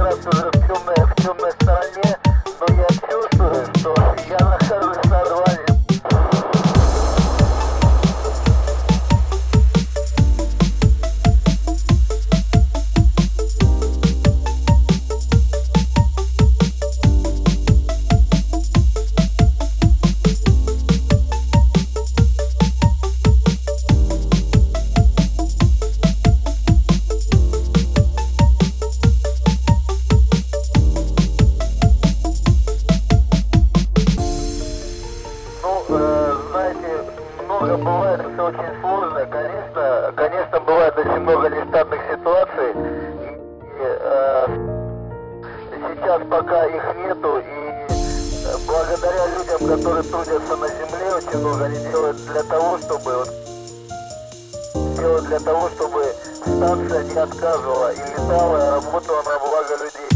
Teraz już w ciągle, w ciągle staranie, no jak już, to ja na serwis. Много бывает, все очень сложно. Конечно, конечно, бывает очень много нештатных ситуаций. И, э, сейчас пока их нету, и э, благодаря людям, которые трудятся на земле, очень много они делают для того, чтобы вот, делают для того, чтобы станция не отказывала и летала, и работала на благо людей.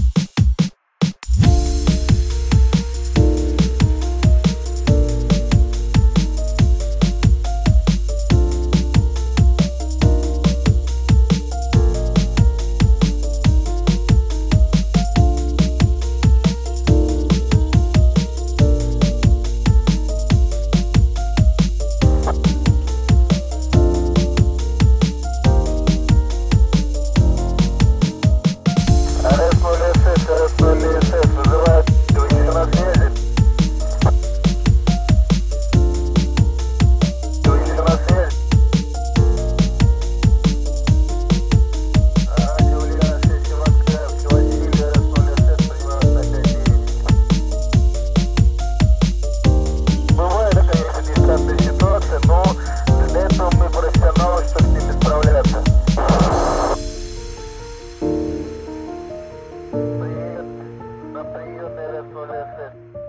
teléfono